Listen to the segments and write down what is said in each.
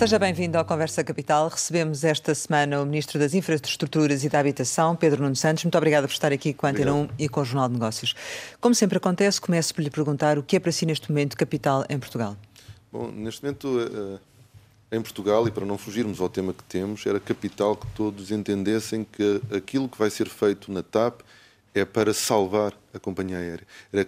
Seja bem-vindo ao Conversa Capital. Recebemos esta semana o Ministro das Infraestruturas e da Habitação, Pedro Nuno Santos. Muito obrigada por estar aqui com a Antena 1 e com o Jornal de Negócios. Como sempre acontece, começo por lhe perguntar o que é para si neste momento capital em Portugal. Bom, neste momento eh, em Portugal, e para não fugirmos ao tema que temos, era capital que todos entendessem que aquilo que vai ser feito na TAP é para salvar a companhia aérea. Era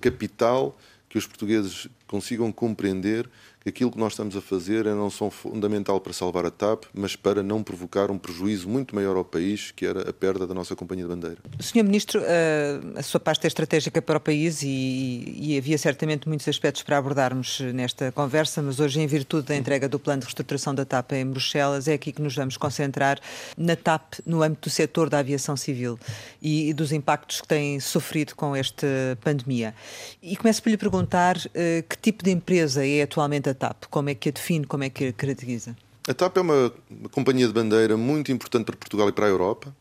capital que os portugueses consigam compreender que aquilo que nós estamos a fazer é não só fundamental para salvar a TAP, mas para não provocar um prejuízo muito maior ao país, que era a perda da nossa companhia de bandeira. Senhor Ministro, eh, a sua pasta é estratégica para o país e, e, havia certamente muitos aspectos para abordarmos nesta conversa, mas hoje, em virtude da entrega do plano de reestruturação da TAP em Bruxelas, é aqui que nos vamos concentrar na TAP no âmbito do setor da aviação civil e, e dos impactos que tem sofrido com esta pandemia. E começo por lhe perguntar uh, que tipo de empresa é atualmente a TAP? Como é que a define, como é que a caracteriza? A TAP é uma, uma companhia de bandeira muito importante para Portugal e para a Europa.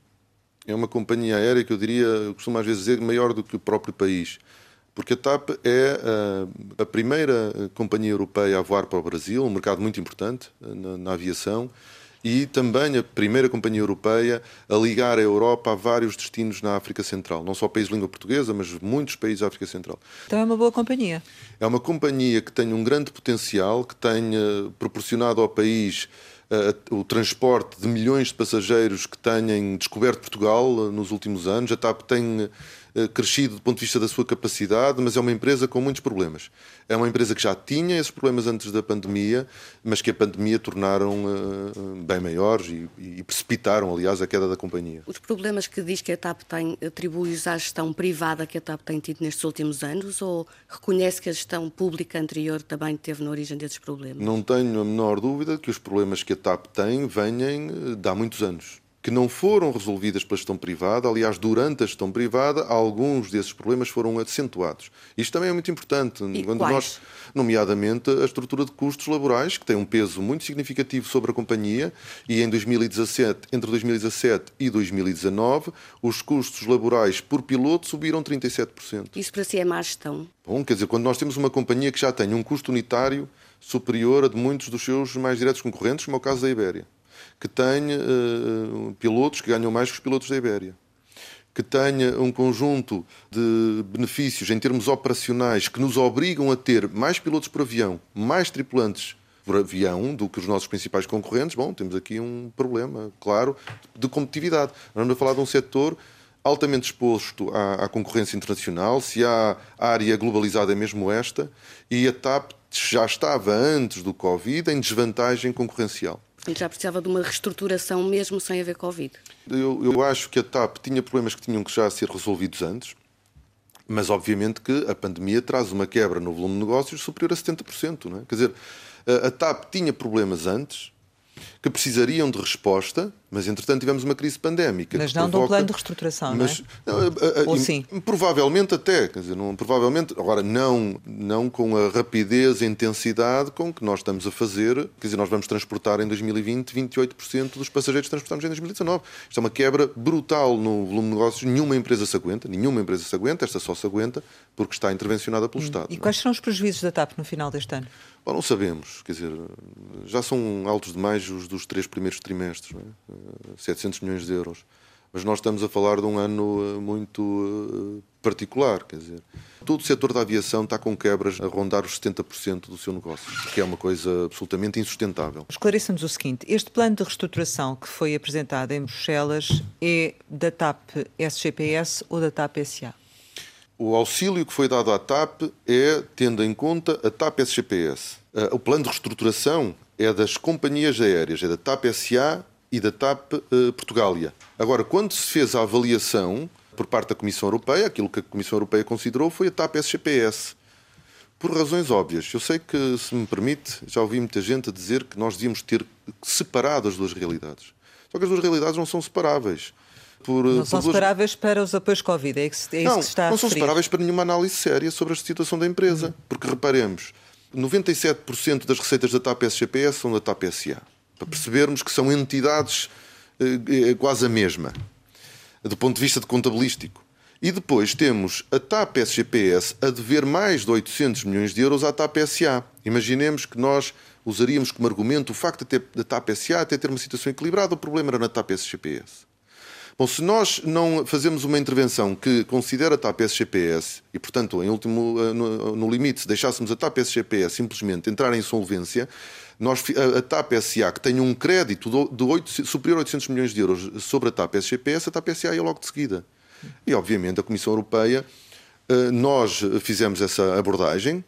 É uma companhia aérea que eu diria, eu costumo às vezes dizer, maior do que o próprio país. Porque a TAP é a, ah, a primeira companhia europeia a voar para o Brasil, um mercado muito importante ah, na, na aviação e também a primeira companhia europeia a ligar a Europa a vários destinos na África Central. Não só países de língua portuguesa, mas muitos países da África Central. Então é uma boa companhia. É uma companhia que tem um grande potencial, que tem proporcionado ao país uh, o transporte de milhões de passageiros que têm descoberto Portugal uh, nos últimos anos. A TAP tem eh, crescido do ponto de vista da sua capacidade, mas é uma empresa com muitos problemas. É uma empresa que já tinha esses problemas antes da pandemia, mas que a pandemia tornaram uh, bem maiores e, e, precipitaram, aliás, a queda da companhia. Os problemas que diz que a TAP tem atribui-os à gestão privada que a TAP tem tido nestes últimos anos ou reconhece que a gestão pública anterior também teve na origem desses problemas? Não tenho a menor dúvida que os problemas que a TAP tem venham de há muitos anos que não foram resolvidas pela gestão privada. Aliás, durante a gestão privada, alguns desses problemas foram acentuados. Isto também é muito importante. E quando quais? nós, nomeadamente, a estrutura de custos laborais, que tem um peso muito significativo sobre a companhia, e em 2017, entre 2017 e 2019, os custos laborais por piloto subiram 37%. Isso para si é má gestão? Bom, quer dizer, quando nós temos uma companhia que já tem um custo unitário superior a de muitos dos seus mais diretos concorrentes, como é o caso da Ibéria que tenha uh, pilotos que ganham mais que os pilotos da Ibéria, que tenha um conjunto de benefícios em termos operacionais que nos obrigam a ter mais pilotos por avião, mais tripulantes por avião do que os nossos principais concorrentes, bom, temos aqui um problema, claro, de competitividade. Vamos a falar de um setor altamente exposto à, à, concorrência internacional, se há área globalizada é mesmo esta, e a TAP já estava antes do Covid em desvantagem concorrencial. Já precisava de uma reestruturação mesmo sem haver Covid. Eu, eu acho que a TAP tinha problemas que tinham que já ser resolvidos antes, mas obviamente que a pandemia traz uma quebra no volume de negócios superior a 70%. Não é? Quer dizer, a, a TAP tinha problemas antes, que precisariam de resposta, mas entretanto tivemos uma crise pandémica. Mas não provoca... de um plano de reestruturação, mas, não é? Não, a, a, Ou sim? Provavelmente até, quer dizer, não, provavelmente, agora não, não com a rapidez e intensidade com que nós estamos a fazer, quer dizer, nós vamos transportar em 2020 28% dos passageiros que transportamos em 2019. Isto é uma quebra brutal no volume de negócios, nenhuma empresa se aguenta, nenhuma empresa se aguenta, esta só se aguenta porque está intervencionada pelo hum. Estado. E quais serão os prejuízos da TAP no final deste ano? Bom, não sabemos, quer dizer, já são altos demais os dos três primeiros trimestres, é? 700 eh, milhões de euros. Mas nós estamos a falar de um ano eh, muito eh, particular, quer dizer, todo o setor da aviação está com quebras a rondar os 70% do seu negócio, que é uma coisa absolutamente insustentável. Esclareçamos o seguinte: este plano de reestruturação que foi apresentado em Bruxelas é da TAP SGPS ou da TAP SA? O auxílio que foi dado à TAP é tendo em conta a TAP SGPS. Eh, o plano de reestruturação é das companhias aéreas, é da TAP SA e da TAP uh, Portugália. Agora, quando se fez a avaliação por parte da Comissão Europeia, aquilo que a Comissão Europeia considerou foi a TAP SGPS. Por razões óbvias. Eu sei que, se me permite, já ouvi muita gente a dizer que nós devíamos ter separado as duas realidades. Só que as duas realidades não são separáveis por. Não são duas... separáveis para os apoios Covid, é, isso, é não, isso que está a Não são separáveis para nenhuma análise séria sobre a situação da empresa. Uhum. Porque reparemos, 97% das receitas da TAP SGPS são da TAP SA. Para percebermos que são entidades eh, eh, quase a mesma, do ponto de vista de contabilístico. E depois temos a TAP SGPS a dever mais de 800 milhões de euros à TAP SA. Imaginemos que nós usaríamos como argumento o facto da TAP SA até ter uma situação equilibrada, o problema era na TAP SGPS. Bom, se nós não fazemos uma intervenção que considera a TAP SGPS e, portanto, em último, eh, no, no limite, se deixássemos a TAP SGPS simplesmente entrar em insolvência, nós, a, a TAP SA, que tem um crédito de, de 8, superior a 800 milhões de euros sobre a TAP SGPS, a TAP SA ia logo de seguida. E, obviamente, a Comissão Europeia, eh, nós fizemos essa abordagem,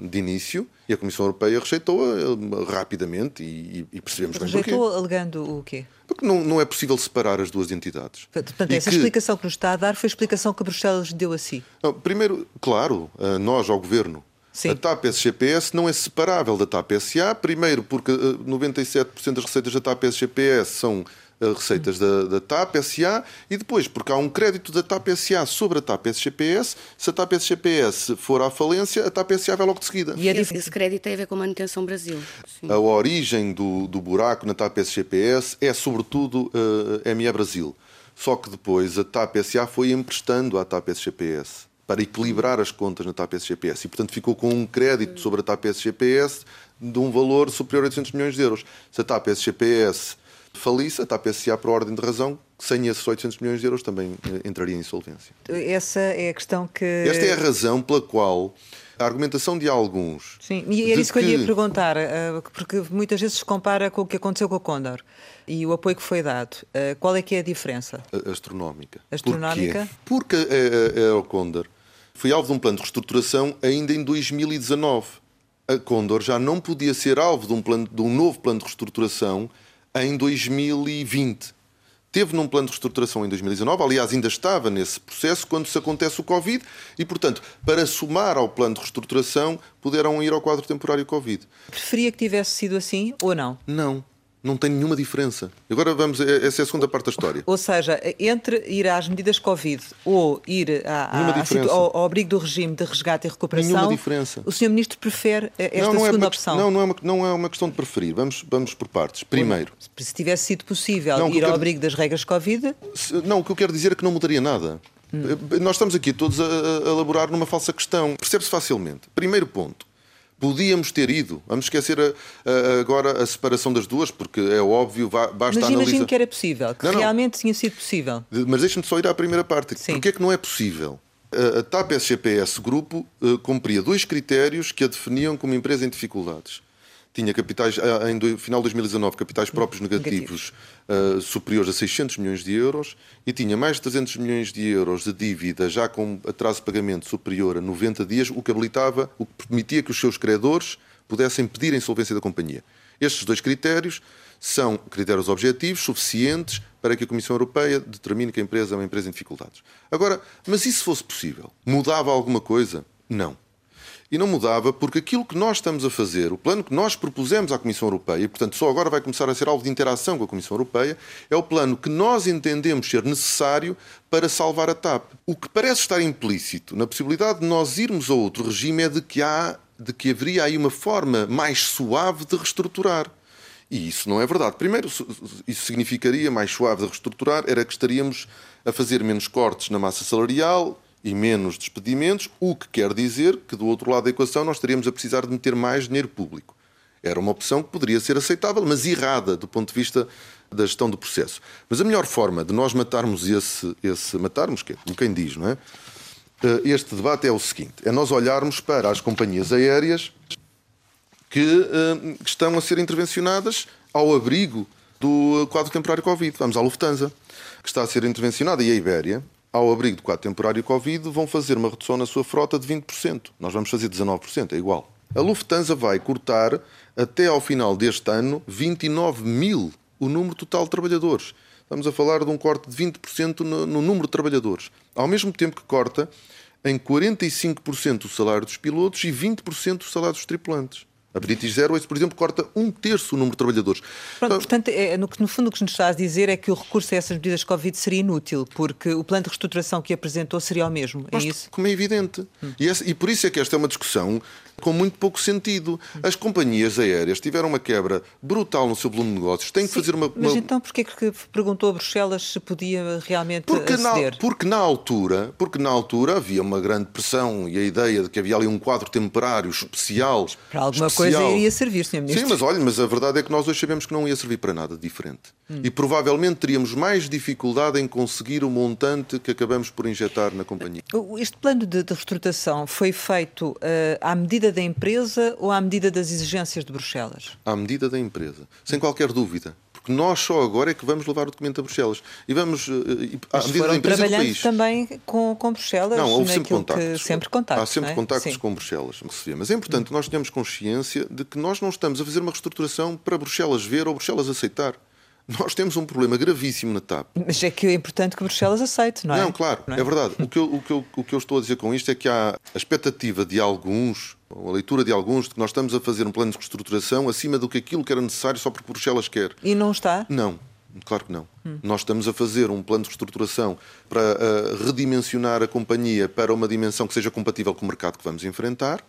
de início e a Comissão Europeia rejeitou-a eh, rapidamente e, e percebemos bem porquê. Rejeitou alegando o quê? Porque não, não é possível separar as duas entidades. Portanto, essa que... explicação que nos está a dar foi a explicação que Bruxelas deu a si. Primeiro, claro, nós, ao Governo, Sim. A TAP SGPS não é separável da TAP SA, primeiro porque 97% eh, das receitas da TAP SGPS são receitas da, da TAP SA e depois, porque há um crédito da TAP SA sobre a TAP SGPS, se a TAP SGPS for à falência, a TAP SA vai logo de seguida. E esse, esse crédito tem a ver com a manutenção Brasil. Sim. A origem do, do buraco na TAP SGPS é sobretudo uh, eh, ME Brasil. Só que depois a TAP SA foi emprestando à TAP SGPS para equilibrar as contas na TAP SGPS e, portanto, ficou com um crédito sobre a TAP SGPS de um valor superior a 800 milhões de euros. Se a TAP SGPS falisse, a TAP SA, por ordem de razão, sem esses 800 milhões de euros, também eh, entraria em insolvência. Essa é a questão que. Esta é a razão pela qual a argumentação de alguns. Sim, e era isso que eu ia perguntar, eh, porque muitas vezes se compara com o que aconteceu com a Condor e o apoio que foi dado. Eh, qual é que é a diferença? Astronómica. Astronómica? Porquê? Porque a, a, a Condor foi alvo de um plano de reestruturação ainda em 2019. A Condor já não podia ser alvo de um, plano, de um novo plano de reestruturação em 2020. Teve num plano de reestruturação em 2019, aliás, ainda estava nesse processo quando se acontece o Covid e, portanto, para somar ao plano de reestruturação, puderam ir ao quadro temporário Covid. Preferia que tivesse sido assim ou não? Não não tem nenhuma diferença. Agora vamos, é, essa é a segunda parte da história. Ou seja, entre ir às medidas Covid ou ir à, à, ao, ao, abrigo do regime de resgate e recuperação, nenhuma diferença. o Sr. Ministro prefere esta não, não é segunda é opção? Não, não é, uma, não é uma questão de preferir. Vamos, vamos por partes. Primeiro... Se tivesse sido possível não, ir ao quero... abrigo das regras Covid... Não, o que eu quero dizer é que não mudaria nada. Hum. Nós estamos aqui todos a, a elaborar numa falsa questão. Percebe-se facilmente. Primeiro ponto Podíamos ter ido. Vamos esquecer a, a, agora a separação das duas, porque é óbvio, basta Mas analisar. imagino que era possível, que não, realmente não. tinha sido possível. Mas deixe-me só ir à primeira parte. Sim. Porquê é que não é possível? A, a TAP SGPS Grupo uh, cumpria dois critérios que a definiam como empresa em dificuldades tinha capitais, ah, em final de 2019, capitais próprios negativos uh, superiores a 600 milhões de euros e tinha mais de 300 milhões de euros de dívida já com atraso de pagamento superior a 90 dias, o que habilitava, o que permitia que os seus credores pudessem pedir a insolvência da companhia. Estes dois critérios são critérios objetivos suficientes para que a Comissão Europeia determine que a empresa é uma empresa em dificuldades. Agora, mas e se fosse possível? Mudava alguma coisa? Não e não mudava porque aquilo que nós estamos a fazer, o plano que nós propusemos à Comissão Europeia, e portanto só agora vai começar a ser alvo de interação com a Comissão Europeia, é o plano que nós entendemos ser necessário para salvar a TAP. O que parece estar implícito na possibilidade de nós irmos a outro regime é de que há de que haveria aí uma forma mais suave de reestruturar. E isso não é verdade. Primeiro, isso significaria mais suave de reestruturar, era que estaríamos a fazer menos cortes na massa salarial, e menos despedimentos, o que quer dizer que do outro lado da equação nós estaríamos a precisar de meter mais dinheiro público. Era uma opção que poderia ser aceitável, mas errada do ponto de vista da gestão do processo. Mas a melhor forma de nós matarmos esse, esse matarmos, que é quem diz, não é? Eh, este debate é o seguinte: é nós olharmos para as companhias aéreas que, uh, estão a ser intervencionadas ao abrigo do quadro temporário Covid. Vamos à Lufthansa, que está a ser intervencionada, e a Ibéria, ao abrigo do quadro temporário Covid, vão fazer uma redução na sua frota de 20%. Nós vamos fazer 19%, é igual. A Lufthansa vai cortar, até ao final deste ano, 29 mil o número total de trabalhadores. Estamos a falar de um corte de 20% no, no número de trabalhadores. Ao mesmo tempo que corta em 45% o salário dos pilotos e 20% o salário dos tripulantes. A British Airways, por exemplo, corta um terço o número de trabalhadores. Pronto, então, portanto, é, no, no, fundo o que nos está a dizer é que o recurso a essas medidas Covid seria inútil, porque o plano de reestruturação que apresentou seria o mesmo, é isso? Como é evidente. Hum. E, essa, e por isso é que esta é uma discussão com muito pouco sentido. As companhias aéreas tiveram uma quebra brutal no seu volume de negócios. Têm que Sim, fazer uma, uma... Mas então porquê que perguntou a Bruxelas se podia realmente porque aceder? Na, porque, na altura, porque na altura havia uma grande pressão e a ideia de que havia ali um quadro temporário especial. Para alguma especial. Coisa iria servir, Sr. Ministro. Sim, mas olha, mas a verdade é que nós hoje sabemos que não ia servir para nada diferente. Hum. E provavelmente teríamos mais dificuldade em conseguir o montante que acabamos por injetar na companhia. Este plano de, de reestruturação foi feito uh, à medida da empresa ou à medida das exigências de Bruxelas? À medida da empresa, sem qualquer dúvida porque nós só agora é que vamos levar o documento a Bruxelas. E vamos, uh, à Mas medida da empresa trabalhando do país. também com, com Bruxelas? Não, houve sempre contactos. sempre contactos. Há sempre é? contactos Sim. com Bruxelas, Mas é importante que nós tenhamos consciência de que nós não estamos a fazer uma reestruturação para Bruxelas ver ou Bruxelas aceitar. Nós temos um problema gravíssimo na TAP. Mas é que é importante que Bruxelas aceite, não é? Não, claro, não é? é? verdade. O que, eu, o, que eu, o que eu estou a dizer com isto é que há a expectativa de alguns, ou a leitura de alguns, de que nós estamos a fazer um plano de reestruturação acima do que aquilo que era necessário só porque Bruxelas quer. E não está? Não. Claro que não. Hum. Nós estamos a fazer um plano de reestruturação para uh, redimensionar a companhia para uma dimensão que seja compatível com o mercado que vamos enfrentar.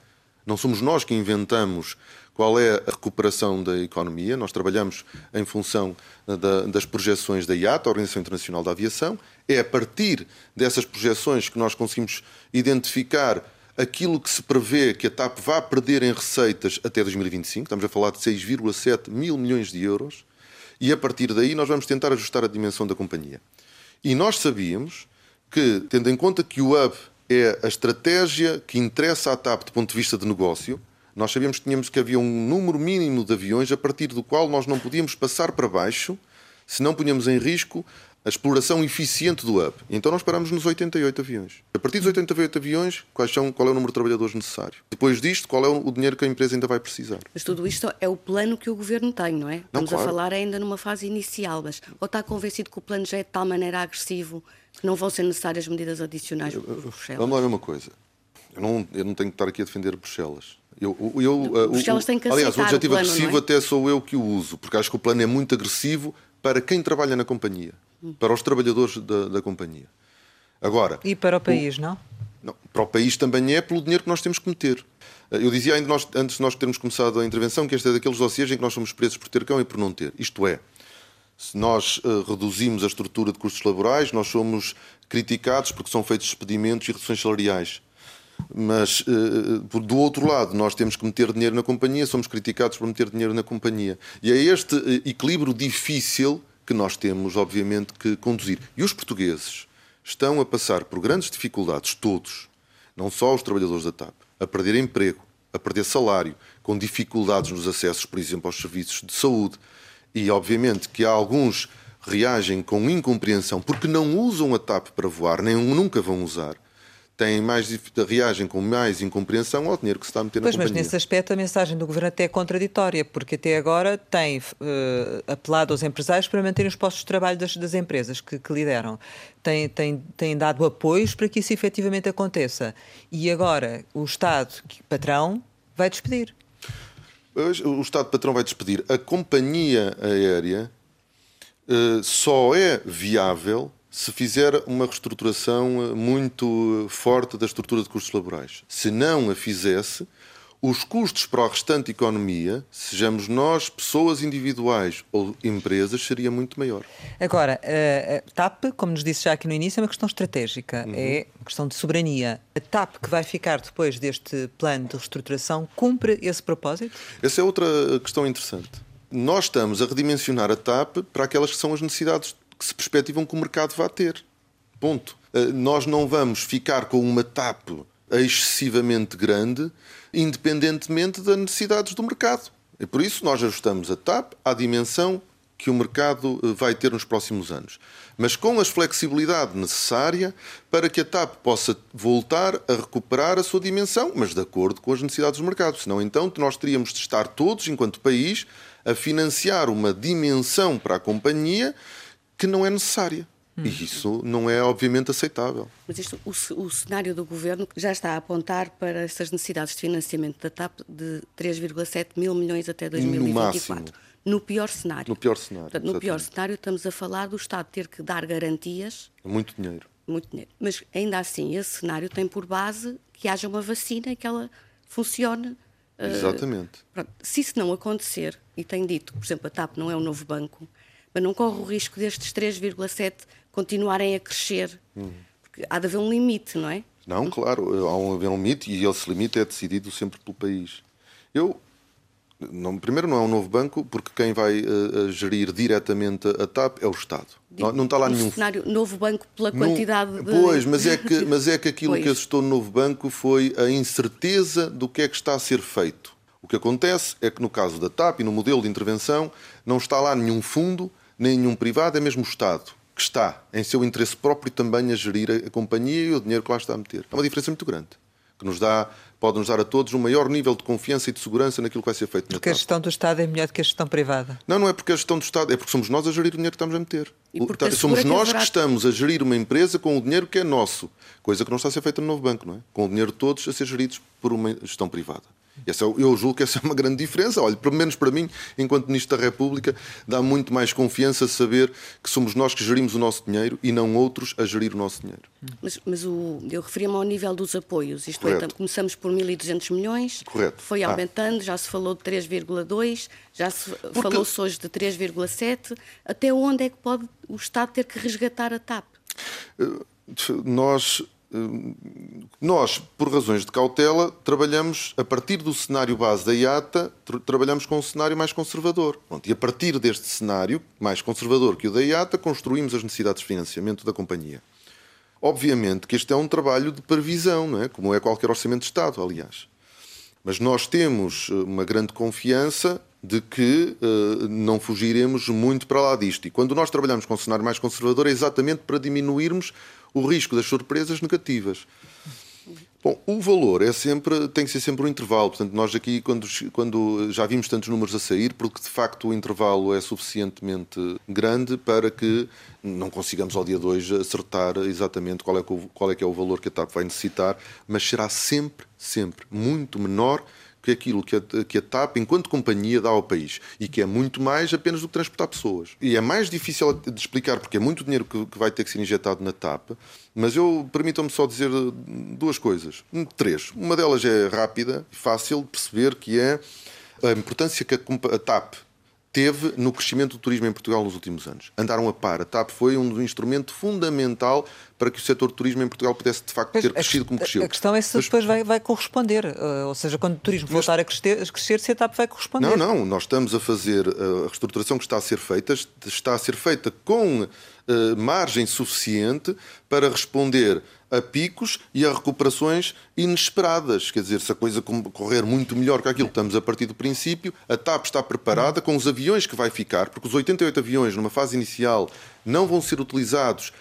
Não somos nós que inventamos qual é a recuperação da economia. Nós trabalhamos em função da, das projeções da IATA, a Organização Internacional da Aviação. É a partir dessas projeções que nós conseguimos identificar aquilo que se prevê que a TAP vá perder em receitas até 2025. Estamos a falar de 6,7 mil milhões de euros. E a partir daí nós vamos tentar ajustar a dimensão da companhia. E nós sabíamos que, tendo em conta que o hub é a estratégia que interessa à TAP do ponto de vista de negócio, nós sabíamos que, tínhamos, que havia um número mínimo de aviões a partir do qual nós não podíamos passar para baixo se não punhamos em risco a exploração eficiente do hub. Então nós paramos nos 88 aviões. A partir dos 88 aviões, quais são, qual é o número de trabalhadores necessário? Depois disto, qual é o dinheiro que a empresa ainda vai precisar? Mas tudo isto é o plano que o governo tem, não é? Não, Estamos claro. a falar ainda numa fase inicial, mas ou está convencido que o plano já é de tal maneira agressivo que não vão ser necessárias medidas adicionais por Bruxelas? Vamos lá ver uma coisa. Eu não, eu não tenho que estar aqui a defender Bruxelas. Eu, eu, uh, Bruxelas o, tem que aliás, o objetivo o plano, agressivo é? até sou eu que o uso, porque acho que o plano é muito agressivo para quem trabalha na companhia. Para os trabalhadores da, da, companhia. Agora, e para o país, o, não? não? Para o país também é pelo dinheiro que nós temos que meter. Uh, eu dizia ainda nós, antes de nós termos começado a intervenção que este é daqueles dossiês em que nós somos presos por ter cão e por não ter. Isto é, se nós uh, reduzimos a estrutura de custos laborais, nós somos criticados porque são feitos despedimentos e reduções salariais. Mas, uh, do outro lado, nós temos que meter dinheiro na companhia, somos criticados por meter dinheiro na companhia. E é este equilíbrio difícil que nós temos, obviamente, que conduzir. E os portugueses estão a passar por grandes dificuldades, todos, não só os trabalhadores da TAP, a perder emprego, a perder salário, com dificuldades nos acessos, por exemplo, aos serviços de saúde. E, obviamente, que há alguns reagem com incompreensão porque não usam a TAP para voar, nem nunca vão usar têm mais reagem com mais incompreensão ao dinheiro que se está a meter pois, na companhia. Mas nesse aspecto a mensagem do Governo até é contraditória, porque até agora tem uh, apelado aos empresários para manterem os postos de trabalho das, das empresas que, que, lideram. Tem, tem, tem dado apoios para que isso efetivamente aconteça. E agora o Estado, patrão, vai despedir. O Estado patrão vai despedir. A companhia aérea uh, só é viável se fizer uma reestruturação eh, muito forte da estrutura de custos laborais. Se não a fizesse, os custos para a restante economia, sejamos nós, pessoas individuais ou empresas, seria muito maior. Agora, a TAP, como nos disse já aqui no início, é uma questão estratégica, uhum. é uma questão de soberania. A TAP, que vai ficar depois deste plano de reestruturação, cumpre esse propósito? Essa é outra questão interessante. Nós estamos a redimensionar a TAP para aquelas que são as necessidades que se perspectivam que o mercado vá ter. Ponto. Eh, nós não vamos ficar com uma TAP excessivamente grande, independentemente das necessidades do mercado. E por isso nós ajustamos a TAP à dimensão que o mercado eh, vai ter nos próximos anos, mas com a flexibilidade necessária para que a TAP possa voltar a recuperar a sua dimensão, mas de acordo com as necessidades do mercado. Senão, então, nós teríamos de estar todos, enquanto país, a financiar uma dimensão para a companhia que não é necessária. Hum. E isso não é, obviamente, aceitável. Mas isto, o, o, cenário do governo já está a apontar para essas necessidades de financiamento da TAP de 3,7 mil milhões até 2024. No, no pior cenário. No pior cenário. Portanto, no pior cenário, estamos a falar do Estado ter que dar garantias. Muito dinheiro. Muito dinheiro. Mas ainda assim, esse cenário tem por base que haja uma vacina e que ela funcione. Eh, Exatamente. Uh, se isso não acontecer, e tem dito, por exemplo, a TAP não é um novo banco, mas não corre o risco destes 3,7 continuarem a crescer. Uhum. Porque há de haver um limite, não é? Não, claro, há um, haver um limite e esse limite é decidido sempre pelo país. Eu, não, primeiro, não é um novo banco, porque quem vai uh, gerir diretamente a TAP é o Estado. Não, não, está lá nenhum. cenário novo banco pela quantidade de. Pois, mas é que, mas é que aquilo pois. que assustou no novo banco foi a incerteza do que é que está a ser feito. O que acontece é que no caso da TAP e no modelo de intervenção não está lá nenhum fundo, nenhum privado, é mesmo o Estado que está, em seu interesse próprio, também a gerir a companhia e o dinheiro que lá está a meter. É uma diferença muito grande, que nos dá, pode nos dar a todos um maior nível de confiança e de segurança naquilo que vai ser feito. Porque a gestão do Estado é melhor do que a gestão privada? Não, não é porque a gestão do Estado, é porque somos nós a gerir o dinheiro que estamos a meter. Tá, somos nós que, que estamos a gerir uma empresa com o dinheiro que é nosso, coisa que não está a ser feita no novo banco, não é? Com o dinheiro de todos a ser geridos por uma gestão privada. Essa, é eu julgo que essa é uma grande diferença. Olha, pelo menos para mim, enquanto Ministro da República, dá muito mais confiança saber que somos nós que gerimos o nosso dinheiro e não outros a gerir o nosso dinheiro. Mas, mas o, eu referia-me ao nível dos apoios. Isto é, Correto. é, começamos por 1.200 milhões, Correto. foi ah. aumentando, ah. já se falou de 3,2, já se Porque... falou-se hoje de 3,7. Até onde é que pode o Estado ter que resgatar a TAP? Uh, nós nós, por razões de cautela, trabalhamos a partir do cenário base da IATA, tra trabalhamos com um cenário mais conservador. Pronto, e a partir deste cenário mais conservador que o da IATA, construímos as necessidades de financiamento da companhia. Obviamente que este é um trabalho de previsão, não é? como é qualquer orçamento de Estado, aliás. Mas nós temos eh, uma grande confiança de que uh, não fugiremos muito para lá disto. E quando nós trabalhamos com um cenário mais conservador é exatamente para diminuirmos o risco das surpresas negativas. Bom, o valor é sempre, tem que ser sempre um intervalo. Portanto, nós aqui, quando, quando já vimos tantos números a sair, porque de facto o intervalo é suficientemente grande para que não consigamos ao dia 2 acertar exatamente qual é, qual é que é o valor que a TAP vai necessitar, mas será sempre, sempre muito menor que aquilo que a, que a TAP, enquanto companhia, dá ao país. E que é muito mais apenas do que transportar pessoas. E é mais difícil de explicar, porque é muito dinheiro que, que vai ter que ser injetado na TAP. Mas eu permitam-me só dizer duas coisas. Três. Uma delas é rápida e fácil de perceber, que é a importância que a, a TAP teve no crescimento do turismo em Portugal nos últimos anos. Andaram a par. A TAP foi um instrumento fundamental para que o setor do turismo em Portugal pudesse, de facto, ter crescido como cresceu. A questão é se Mas, depois vai, vai corresponder. Uh, ou seja, quando o turismo voltar a crescer, a crescer, se a TAP vai corresponder. Não, não. Nós estamos a fazer uh, a reestruturação que está a ser feita, está a ser feita com uh, margem suficiente para responder a picos e a recuperações inesperadas. Quer dizer, se a coisa correr muito melhor que aquilo que estamos a partir do princípio, a TAP está preparada com os aviões que vai ficar, porque os 88 aviões, numa fase inicial, não vão ser utilizados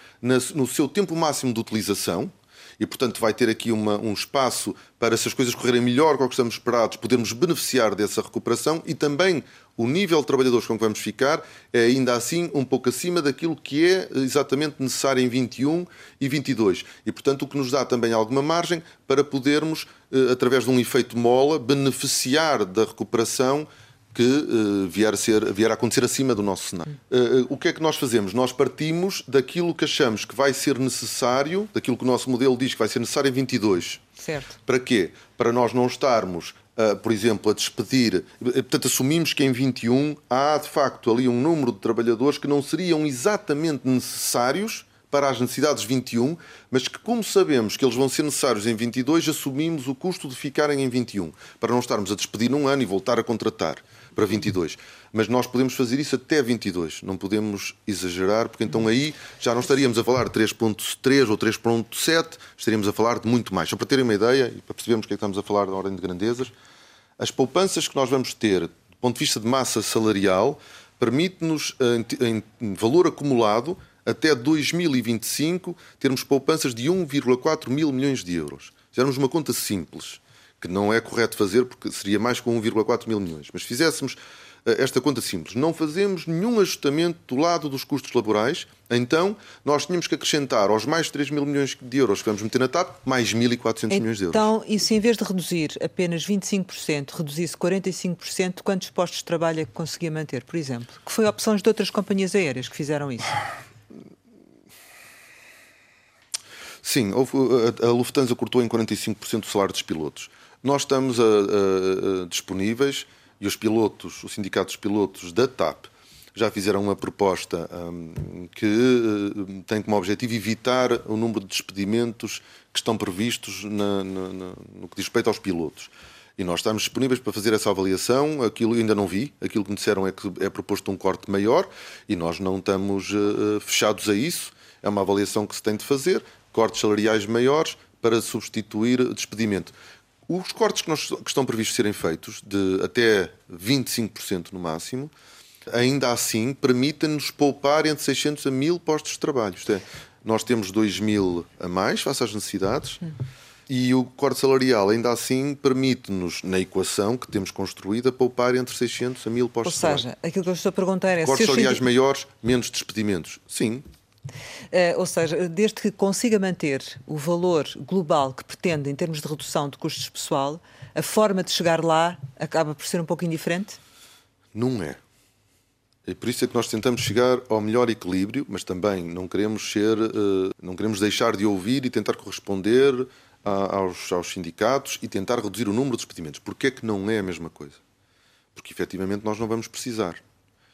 no seu tempo máximo de utilização e, portanto, vai ter aqui uma, um espaço para, se as coisas correrem melhor com o que estamos esperados, podermos beneficiar dessa recuperação e também o nível de trabalhadores com que vamos ficar é ainda assim um pouco acima daquilo que é exatamente necessário em 21 e 22. E, portanto, o que nos dá também alguma margem para podermos, eh, através de um efeito mola, beneficiar da recuperação que uh, vier, a ser, vier a acontecer acima do nosso cenário. Uh, o que é que nós fazemos? Nós partimos daquilo que achamos que vai ser necessário, daquilo que o nosso modelo diz que vai ser necessário em 22. Certo. Para quê? Para nós não estarmos, uh, por exemplo, a despedir. Portanto, assumimos que em 21 há, de facto, ali um número de trabalhadores que não seriam exatamente necessários para as necessidades 21, mas que, como sabemos que eles vão ser necessários em 22, assumimos o custo de ficarem em 21, para não estarmos a despedir num ano e voltar a contratar para 22. Mas nós podemos fazer isso até 22, não podemos exagerar, porque então aí já não estaríamos a falar de 3.3 ou 3.7, estaríamos a falar de muito mais. Só para terem uma ideia e para percebermos o que é que estamos a falar da ordem de grandezas, as poupanças que nós vamos ter do ponto de vista de massa salarial permite-nos, em valor acumulado, até 2025, termos poupanças de 1,4 mil milhões de euros. Fizermos uma conta simples que não é correto fazer porque seria mais com 1,4 mil milhões. Mas fizéssemos eh, esta conta simples. Não fazemos nenhum ajustamento do lado dos custos laborais, então nós tínhamos que acrescentar aos mais 3 mil milhões de euros que vamos meter na TAP, mais 1.400 então, milhões de euros. Então, e se em vez de reduzir apenas 25%, reduzisse 45%, quantos postos de trabalho é que conseguia manter, por exemplo? Que foi opções de outras companhias aéreas que fizeram isso? Sim, a Lufthansa cortou em 45% o salário dos pilotos. Nós estamos a, a, a, disponíveis e os pilotos, os sindicatos pilotos da TAP, já fizeram uma proposta um, que uh, tem como objetivo evitar o número de despedimentos que estão previstos na, na, na, no que diz respeito aos pilotos. E nós estamos disponíveis para fazer essa avaliação. Aquilo ainda não vi. Aquilo que me disseram é que é proposto um corte maior e nós não estamos uh, fechados a isso. É uma avaliação que se tem de fazer cortes salariais maiores para substituir despedimento. Os cortes que, nós, que estão previstos serem feitos, de até 25% no máximo, ainda assim permitem-nos poupar entre 600 a 1000 postos de trabalho. Isto é, nós temos 2 mil a mais, face às necessidades, e o corte salarial, ainda assim, permite-nos, na equação que temos construída, poupar entre 600 a 1000 postos de trabalho. Ou seja, aquilo que eu estou a perguntar é... Cortes salariais maiores, menos despedimentos. Sim, Uh, ou seja, desde que consiga manter o valor global que pretende em termos de redução de custos pessoal, a forma de chegar lá acaba por ser um pouco indiferente? Não é. É por isso é que nós tentamos chegar ao melhor equilíbrio, mas também não queremos ser, uh, não queremos deixar de ouvir e tentar corresponder a, aos, aos, sindicatos e tentar reduzir o número de despedimentos. Porquê é que não é a mesma coisa? Porque efetivamente nós não vamos precisar.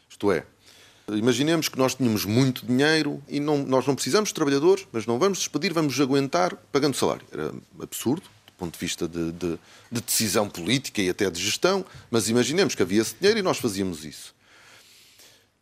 Isto é, Imaginemos que nós tínhamos muito dinheiro e não, nós não precisamos de trabalhadores, mas não vamos despedir, vamos aguentar pagando salário. Era absurdo, do ponto de vista de, de, de decisão política e até de gestão, mas imaginemos que havia esse dinheiro e nós fazíamos isso.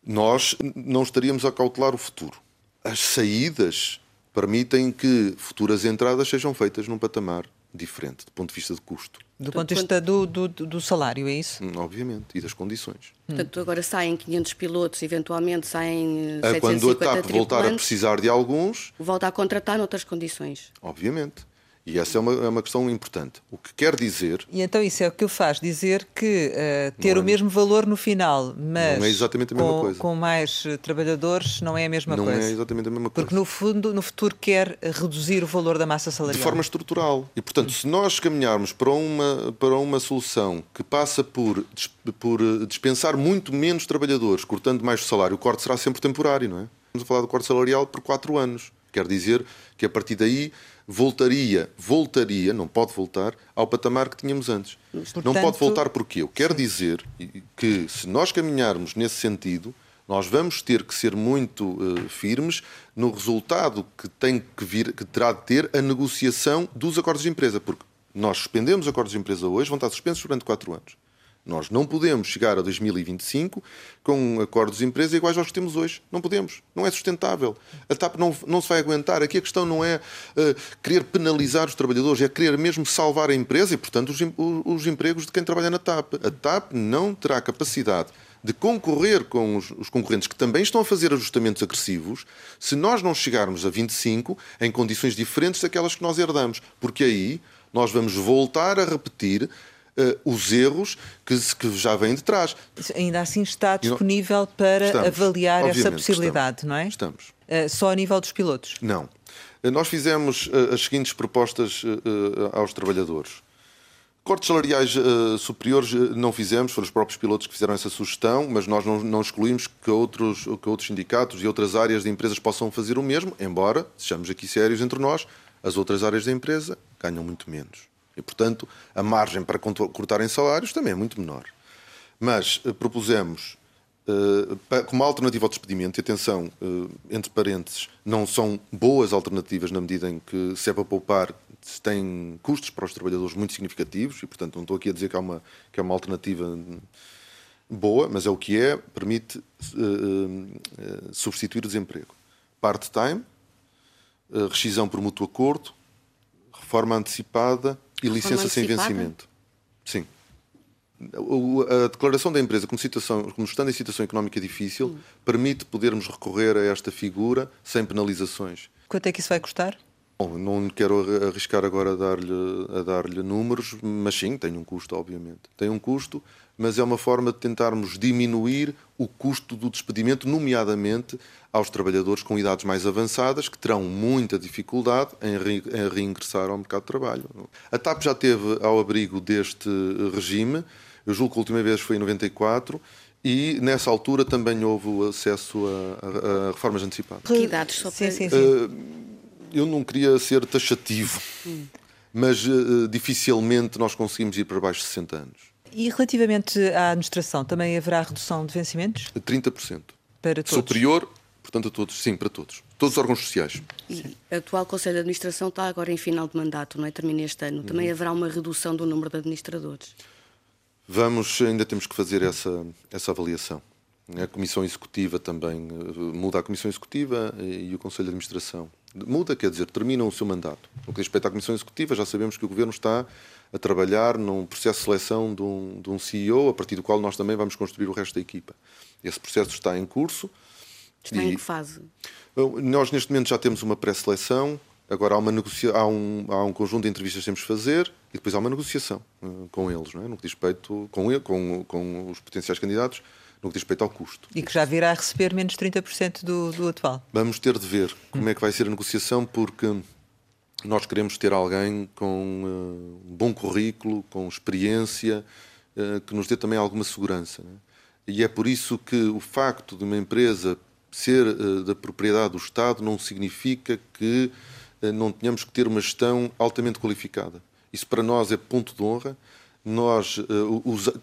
Nós não estaríamos a cautelar o futuro. As saídas permitem que futuras entradas sejam feitas num patamar diferente, do ponto de vista de custo. Do ponto de vista do, do, do, salário, é isso? Hum, obviamente, e das condições. Portanto, agora saem 500 pilotos, eventualmente saem 750 Quando a TAP voltar a precisar de alguns... Volta a contratar noutras condições. Obviamente. E essa é uma, é uma questão importante. O que quer dizer. E então isso é o que o faz dizer que uh, ter é, o mesmo valor no final, mas. Não é exatamente a mesma com, coisa. Com mais eh, trabalhadores, não é a mesma não coisa. Não é exatamente a mesma coisa. Porque no, fundo, no futuro quer reduzir o valor da massa salarial. De forma estrutural. E portanto, se nós caminharmos para uma, para uma solução que passa por, por eh, dispensar muito menos trabalhadores, cortando mais o salário, o corte será sempre temporário, não é? Estamos a falar do corte salarial por quatro anos. Quer dizer que a partir daí voltaria, voltaria, não pode voltar, ao patamar que tínhamos antes. Portanto... Não pode voltar porque eu quero dizer que se nós caminharmos nesse sentido, nós vamos ter que ser muito uh, firmes no resultado que tem que vir, que terá de ter a negociação dos acordos de empresa, porque nós suspendemos acordos de empresa hoje, vão estar suspensos durante quatro anos. Nós não podemos chegar a 2025 com acordos de empresa iguais aos que temos hoje. Não podemos. Não é sustentável. A TAP não, não se vai aguentar. Aqui a questão não é uh, querer penalizar os trabalhadores, é querer mesmo salvar a empresa e, portanto, os, os empregos de quem trabalha na TAP. A TAP não terá capacidade de concorrer com os, os, concorrentes que também estão a fazer ajustamentos agressivos, se nós não chegarmos a 25 em condições diferentes daquelas que nós herdamos. Porque aí nós vamos voltar a repetir uh, os erros que, que, já vêm de trás. Ainda assim está disponível para estamos, avaliar essa possibilidade, estamos, não é? Estamos. Uh, só a nível dos pilotos? Não. Uh, nós fizemos as seguintes propostas aos trabalhadores. Cortes salariais uh, superiores não fizemos, foram os próprios pilotos que fizeram essa sugestão, mas nós não, não excluímos que outros, que outros sindicatos e outras áreas de empresas possam fazer o mesmo, embora, sejamos aqui sérios entre nós, as outras áreas da empresa ganham muito menos. E, portanto, a margem para cortarem salários também é muito menor. Mas uh, propusemos, uh, como alternativa ao despedimento, e atenção, uh, entre parênteses, não são boas alternativas na medida em que, se é para poupar, tem custos para os trabalhadores muito significativos, e, portanto, não estou aqui a dizer que é uma, que é uma alternativa boa, mas é o que é, permite substituir o desemprego. Part-time, rescisão por mútuo acordo, reforma antecipada e licença sem vencimento. Sim. A declaração da empresa como, situação, como estando em situação económica difícil permite podermos recorrer a esta figura sem penalizações. Quanto é que isso vai custar? Bom, não quero arriscar agora a dar-lhe dar números, mas sim, tem um custo, obviamente. Tem um custo, mas é uma forma de tentarmos diminuir o custo do despedimento, nomeadamente aos trabalhadores com idades mais avançadas, que terão muita dificuldade em, re, em reingressar ao mercado de trabalho. A TAP já teve ao abrigo deste regime, eu julgo que a última vez foi em 94, e nessa altura também houve acesso a, a, a reformas antecipadas. Que idades só sim, sim, sim. Uh, eu não queria ser taxativo, hum. mas uh, dificilmente nós conseguimos ir para baixo de 60 anos. E relativamente à administração, também haverá redução de vencimentos? 30%. Para todos? Superior, portanto, a todos. Sim, para todos. Todos os órgãos sociais. E o atual Conselho de Administração está agora em final de mandato, não é? Termina este ano. Também uhum. haverá uma redução do número de administradores? Vamos, ainda temos que fazer essa, essa avaliação. A Comissão Executiva também eh, muda a Comissão Executiva e o Conselho de Administração. Muda, quer dizer, terminam o seu mandato. No que diz respeito à Comissão Executiva, já sabemos que o Governo está a trabalhar num processo de seleção de um, de um CEO, a partir do qual nós também vamos construir o resto da equipa. Esse processo está em curso. Está e, em que fase? Nós, neste momento, já temos uma pré-seleção. Agora há, uma negocia... há, um, há um conjunto de entrevistas que temos de fazer e depois há uma negociação uh, com eles, não é? no que diz respeito com, ele, com, com os potenciais candidatos, no que diz respeito ao custo. E que já virá a receber menos 30% do, do atual. Vamos ter de ver como é que vai ser a negociação, porque nós queremos ter alguém com uh, um bom currículo, com experiência, uh, que nos dê também alguma segurança. Né? E é por isso que o facto de uma empresa ser uh, da propriedade do Estado não significa que não tenhamos que ter uma gestão altamente qualificada. Isso para nós é ponto de honra. Nós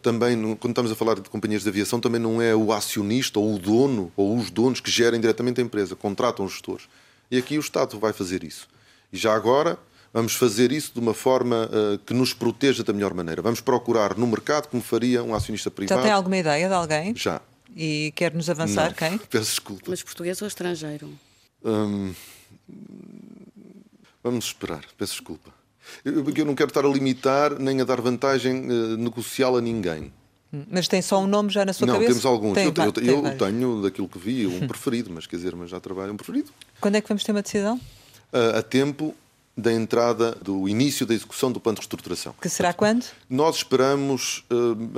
também, quando estamos a falar de companhias de aviação, também não é o acionista ou o dono ou os donos que gerem diretamente a empresa, contratam os gestores. E aqui o Estado vai fazer isso. E já agora vamos fazer isso de uma forma uh, que nos proteja da melhor maneira. Vamos procurar no mercado como faria um acionista privado. Já tem alguma ideia de alguém? Já. E quer nos avançar não. quem? Peço desculpa. Mas português ou estrangeiro? Hum, vamos esperar. Peço desculpa. Eu, eu não quero estar a limitar nem a dar vantagem uh, negocial a ninguém. Hum, mas tem só um nome já na sua não, cabeça? Não, temos alguns. Tem, eu, eu, eu tenho, daquilo que vi, um preferido, mas quer dizer, mas já trabalho um preferido. Quando é que vamos ter uma decisão? A tempo da entrada do início da execução do plano de reestruturação. Que será quando? Nós esperamos,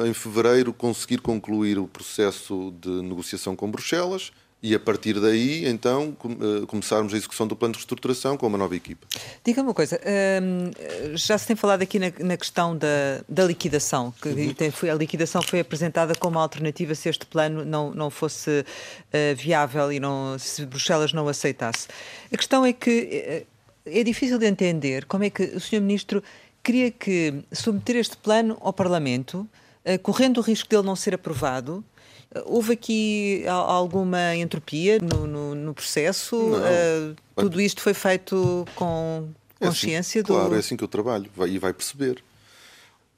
em fevereiro, conseguir concluir o processo de negociação com Bruxelas e, a partir daí, então, começarmos a execução do plano de reestruturação com uma nova equipa. Diga-me uma coisa, já se tem falado aqui na, questão da, da liquidação, que uhum. a liquidação foi apresentada como alternativa se este plano não, não fosse viável e não, se Bruxelas não aceitasse. A questão é que é difícil de entender como é que o Sr. Ministro queria que submeter este plano ao Parlamento, correndo o risco dele não ser aprovado. Houve aqui alguma entropia no, no, no processo? Uh, tudo isto foi feito com consciência é assim, do... Claro, é assim que eu trabalho vai, e vai perceber.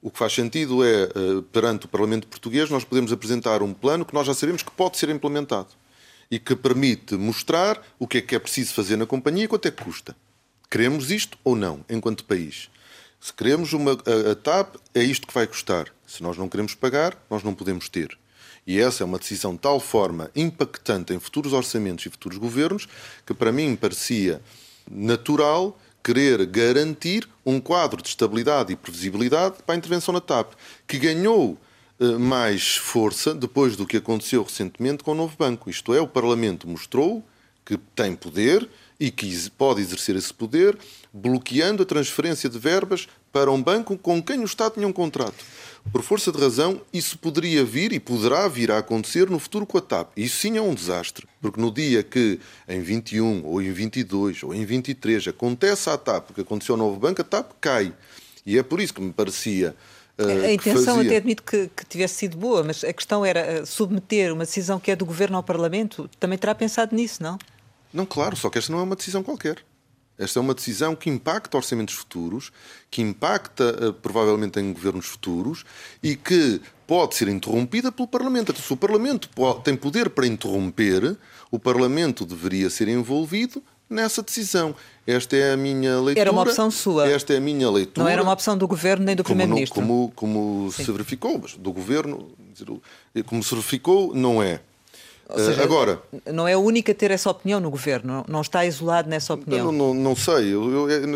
O que faz sentido é, perante o Parlamento Português, nós podemos apresentar um plano que nós já sabemos que pode ser implementado e que permite mostrar o que é que é preciso fazer na companhia e quanto é que custa. Queremos isto ou não, enquanto país? Se queremos uma, a, a TAP, é isto que vai custar. Se nós não queremos pagar, nós não podemos ter. E essa é uma decisão de tal forma impactante em futuros orçamentos e futuros governos que para mim parecia natural querer garantir um quadro de estabilidade e previsibilidade para a intervenção na TAP, que ganhou eh, mais força depois do que aconteceu recentemente com o novo banco. Isto é, o Parlamento mostrou que tem poder e que pode exercer esse poder bloqueando a transferência de verbas para um banco com quem o Estado tinha um contrato. Por força de razão, isso poderia vir e poderá vir a acontecer no futuro com a TAP. Isso sim é um desastre, porque no dia que em 21, ou em 22, ou em 23 acontece a TAP o que aconteceu ao novo banco, a TAP cai. E é por isso que me parecia Uh, a intenção fazia... até admito que, que, tivesse sido boa, mas a questão era eh, submeter uma decisão que é do Governo ao Parlamento. Também terá pensado nisso, não? Não, claro, só que esta não é uma decisão qualquer. Esta é uma decisão que impacta orçamentos futuros, que impacta uh, provavelmente em governos futuros e que pode ser interrompida pelo Parlamento. Se o Parlamento tem poder para interromper, o Parlamento deveria ser envolvido nessa decisão. Esta é a minha leitura. Era uma opção sua. Esta é a minha leitura. Não era uma opção do Governo nem do Primeiro-Ministro. Como, como se verificou, mas do Governo, como se verificou, não é. Seja, Agora, não é o único a ter essa opinião no governo, não está isolado nessa opinião. Não, não, não sei. Eu, eu, eu,